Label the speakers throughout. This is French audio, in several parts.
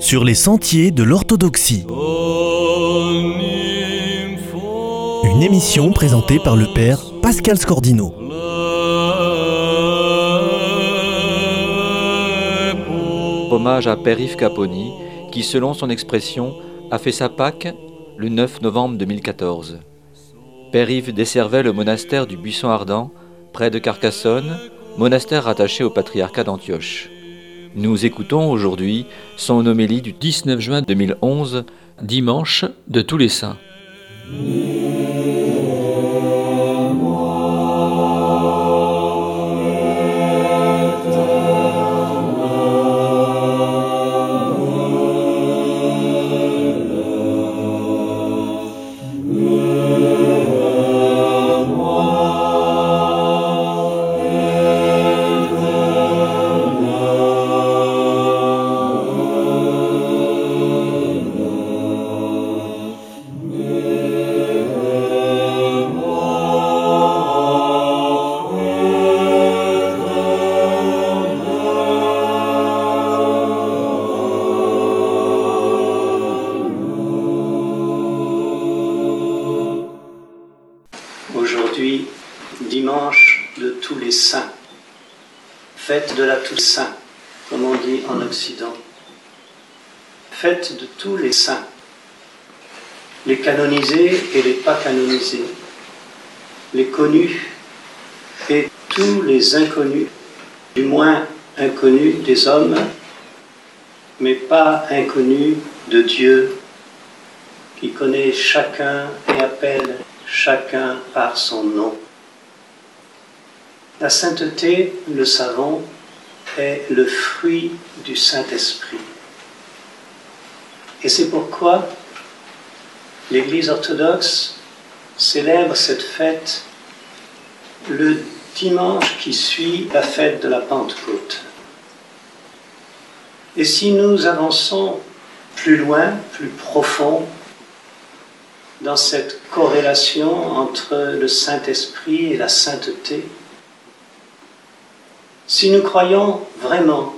Speaker 1: sur les sentiers de l'orthodoxie. Une émission présentée par le père Pascal Scordino.
Speaker 2: Hommage à Père Yves Caponi, qui, selon son expression, a fait sa Pâque le 9 novembre 2014. Père desservait le monastère du Buisson Ardent, près de Carcassonne, monastère rattaché au patriarcat d'Antioche. Nous écoutons aujourd'hui son homélie du 19 juin 2011, dimanche de tous les saints.
Speaker 3: Fête de la Toussaint, comme on dit en Occident, fête de tous les saints, les canonisés et les pas canonisés, les connus et tous les inconnus, du moins inconnus des hommes, mais pas inconnus de Dieu, qui connaît chacun et appelle chacun par son nom. La sainteté, le savons, est le fruit du Saint-Esprit. Et c'est pourquoi l'Église orthodoxe célèbre cette fête le dimanche qui suit la fête de la Pentecôte. Et si nous avançons plus loin, plus profond, dans cette corrélation entre le Saint-Esprit et la sainteté, si nous croyons vraiment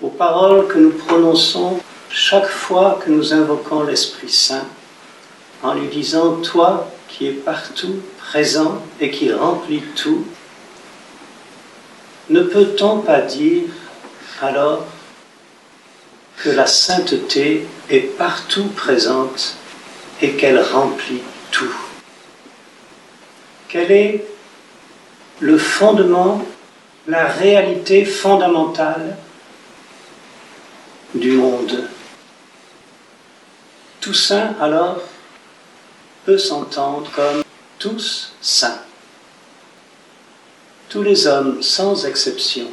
Speaker 3: aux paroles que nous prononçons chaque fois que nous invoquons l'Esprit Saint, en lui disant Toi qui es partout présent et qui remplis tout, ne peut-on pas dire alors que la sainteté est partout présente et qu'elle remplit tout? Quel est le fondement la réalité fondamentale du monde. Tout saint, alors, peut s'entendre comme tous saints. Tous les hommes, sans exception.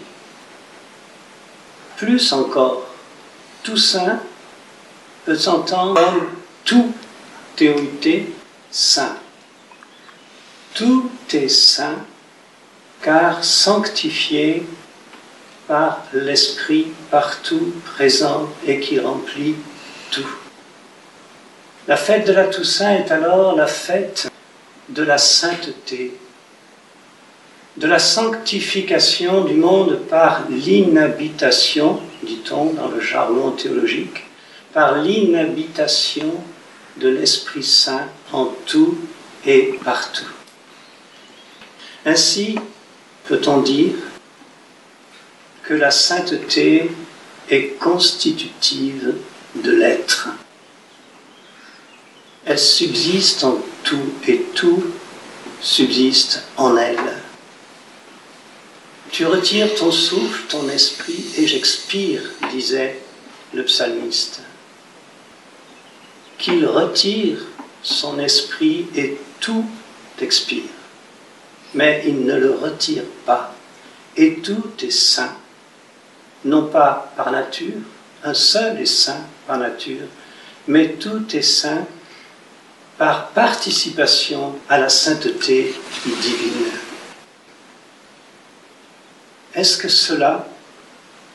Speaker 3: Plus encore, tout saint peut s'entendre comme tout théorité saint. Tout est saint car sanctifié par l'Esprit partout présent et qui remplit tout. La fête de la Toussaint est alors la fête de la sainteté, de la sanctification du monde par l'inhabitation, dit-on dans le jargon théologique, par l'inhabitation de l'Esprit Saint en tout et partout. Ainsi, peut-on dire que la sainteté est constitutive de l'être? Elle subsiste en tout et tout subsiste en elle. Tu retires ton souffle, ton esprit, et j'expire, disait le psalmiste. Qu'il retire son esprit et tout expire mais il ne le retire pas. Et tout est saint, non pas par nature, un seul est saint par nature, mais tout est saint par participation à la sainteté divine. Est-ce que cela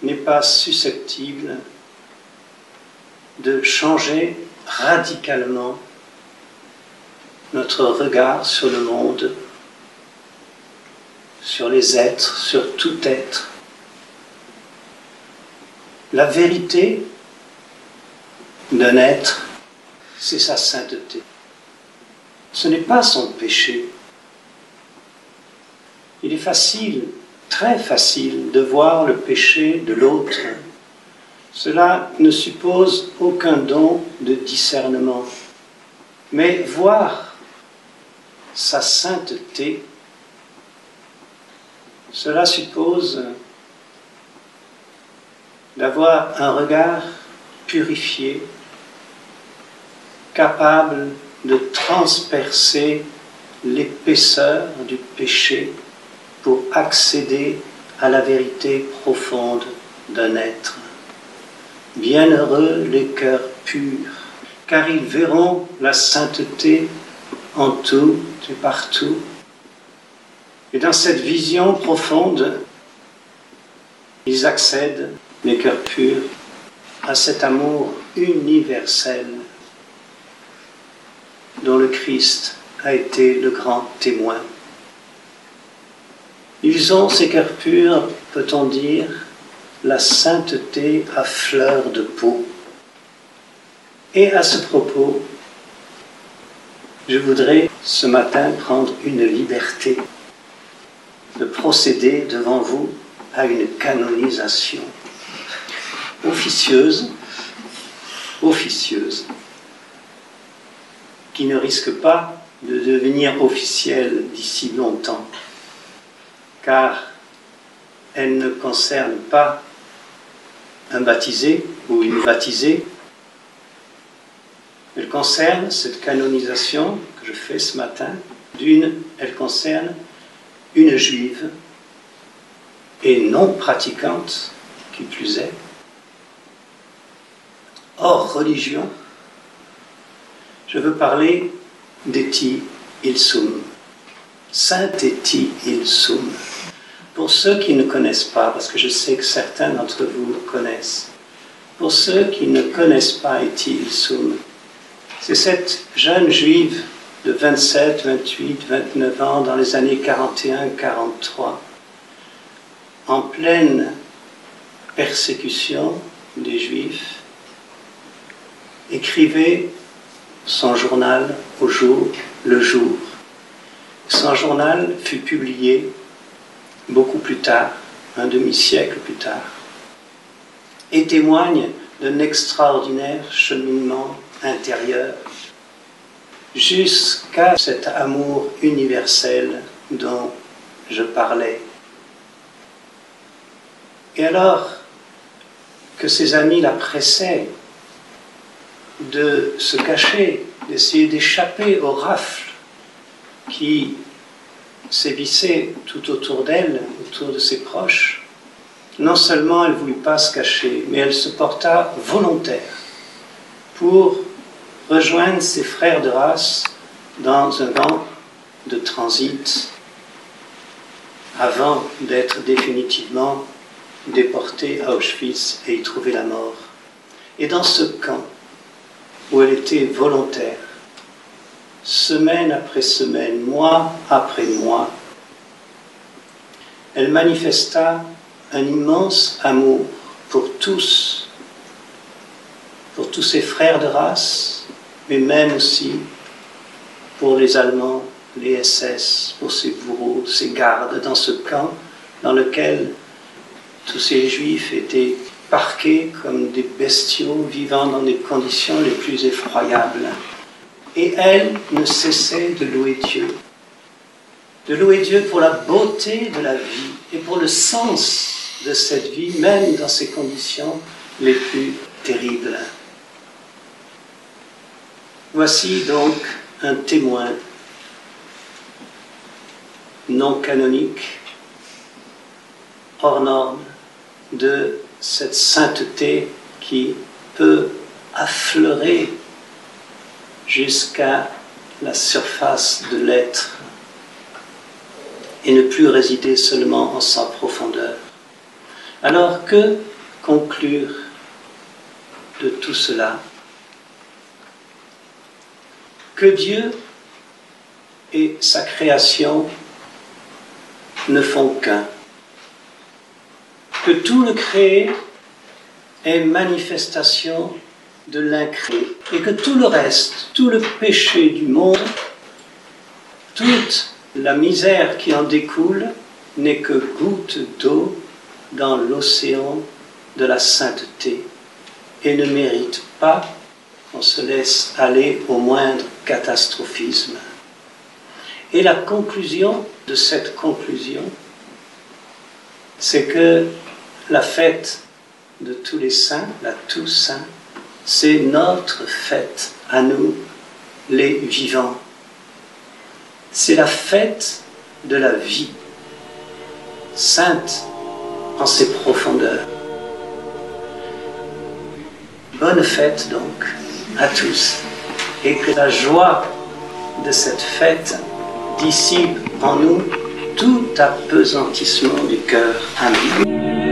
Speaker 3: n'est pas susceptible de changer radicalement notre regard sur le monde sur les êtres, sur tout être. La vérité d'un être, c'est sa sainteté. Ce n'est pas son péché. Il est facile, très facile, de voir le péché de l'autre. Cela ne suppose aucun don de discernement. Mais voir sa sainteté, cela suppose d'avoir un regard purifié, capable de transpercer l'épaisseur du péché pour accéder à la vérité profonde d'un être. Bienheureux les cœurs purs, car ils verront la sainteté en tout et partout. Et dans cette vision profonde, ils accèdent, les cœurs purs, à cet amour universel dont le Christ a été le grand témoin. Ils ont, ces cœurs purs, peut-on dire, la sainteté à fleur de peau. Et à ce propos, je voudrais ce matin prendre une liberté de procéder devant vous à une canonisation officieuse, officieuse, qui ne risque pas de devenir officielle d'ici longtemps, car elle ne concerne pas un baptisé ou une baptisée, elle concerne cette canonisation que je fais ce matin, d'une, elle concerne une juive et non pratiquante, qui plus est, hors religion, je veux parler d'Eti Ilsum, Saint Eti Ilsum. Pour ceux qui ne connaissent pas, parce que je sais que certains d'entre vous connaissent, pour ceux qui ne connaissent pas Eti Ilsum, c'est cette jeune juive de 27, 28, 29 ans dans les années 41-43, en pleine persécution des juifs, écrivait son journal au jour le jour. Son journal fut publié beaucoup plus tard, un demi-siècle plus tard, et témoigne d'un extraordinaire cheminement intérieur jusqu'à cet amour universel dont je parlais. Et alors que ses amis la pressaient de se cacher, d'essayer d'échapper aux rafles qui sévissaient tout autour d'elle, autour de ses proches, non seulement elle ne voulut pas se cacher, mais elle se porta volontaire pour rejoindre ses frères de race dans un camp de transit avant d'être définitivement déportée à Auschwitz et y trouver la mort. Et dans ce camp, où elle était volontaire, semaine après semaine, mois après mois, elle manifesta un immense amour pour tous, pour tous ses frères de race, mais même aussi pour les Allemands, les SS, pour ses bourreaux, ses gardes dans ce camp dans lequel tous ces juifs étaient parqués comme des bestiaux vivant dans des conditions les plus effroyables. Et elle ne cessait de louer Dieu. De louer Dieu pour la beauté de la vie et pour le sens de cette vie, même dans ces conditions les plus terribles. Voici donc un témoin non canonique, hors norme, de cette sainteté qui peut affleurer jusqu'à la surface de l'être et ne plus résider seulement en sa profondeur. Alors que conclure de tout cela? Que Dieu et sa création ne font qu'un. Que tout le créé est manifestation de l'incréé. Et que tout le reste, tout le péché du monde, toute la misère qui en découle n'est que goutte d'eau dans l'océan de la sainteté et ne mérite pas qu'on se laisse aller au moindre catastrophisme. Et la conclusion de cette conclusion, c'est que la fête de tous les saints, la Toussaint, c'est notre fête à nous, les vivants. C'est la fête de la vie, sainte en ses profondeurs. Bonne fête donc à tous et que la joie de cette fête dissipe en nous tout apesantissement du cœur. Amen.